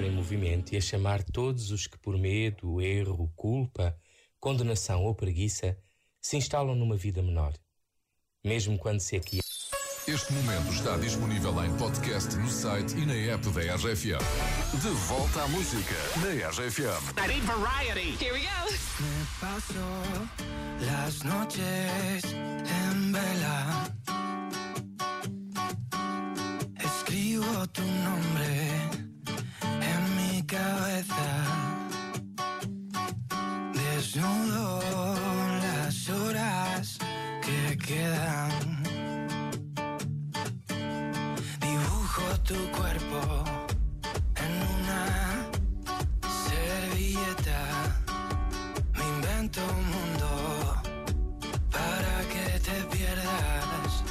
sempre em movimento e a chamar todos os que por medo, erro, culpa, condenação ou preguiça se instalam numa vida menor. Mesmo quando se aqui. Este momento está disponível em podcast no site e na app da RFM. De volta à música na RFM. I need variety. Here we go. Me paso las noches Desnudo las horas que quedan. Dibujo tu cuerpo en una servilleta. Me invento un mundo para que te pierdas.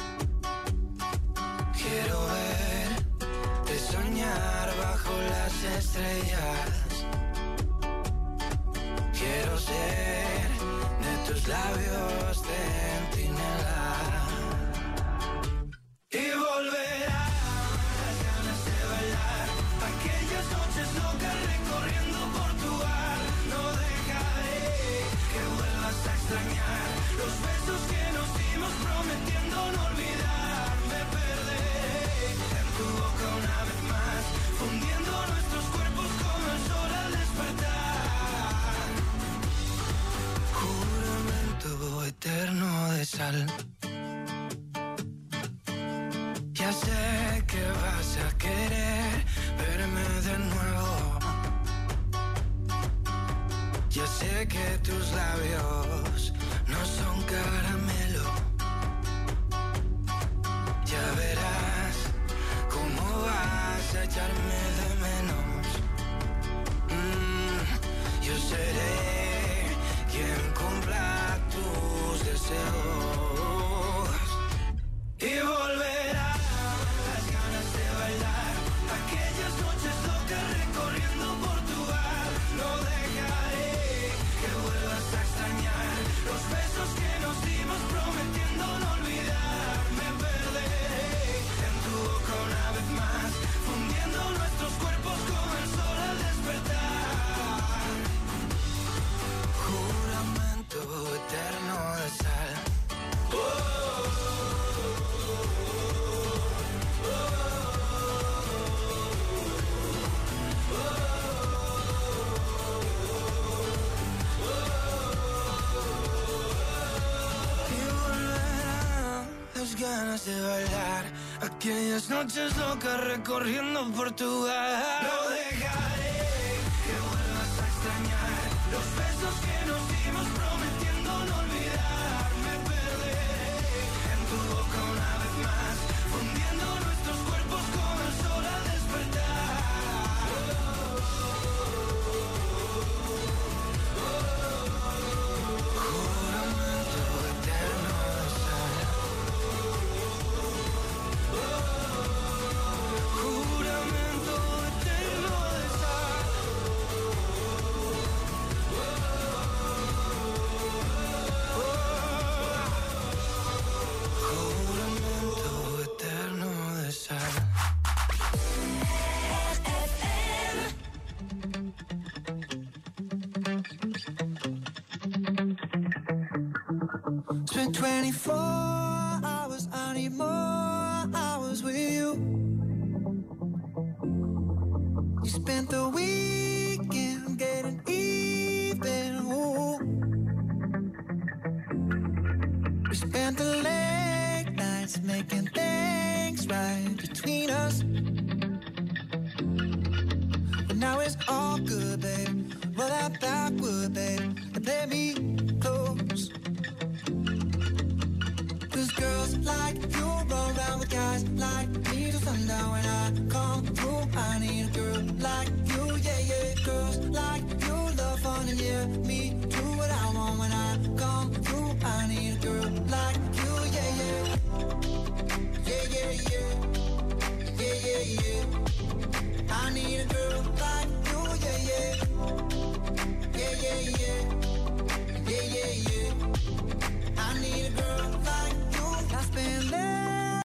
Quiero verte soñar bajo las estrellas. A extrañar los besos que nos dimos prometiendo no olvidar. Me perderé en tu boca una vez más, fundiendo nuestros cuerpos como el sol al despertar. Juramento eterno de sal. Ya sé que vas a querer verme de nuevo. Ya sé que tus labios no son caramelo. Ya verás cómo vas a echarme ganas de bailar. Aquellas noches locas recorriendo Portugal No dejaré que vuelvas a extrañar. Los besos que nos dimos prometiendo no olvidar. Me perderé en tu boca una vez más Fundiendo nuestros cuerpos como 24 hours, I need more hours with you. You spent the weekend getting even. Ooh. We spent the late nights making things right between us.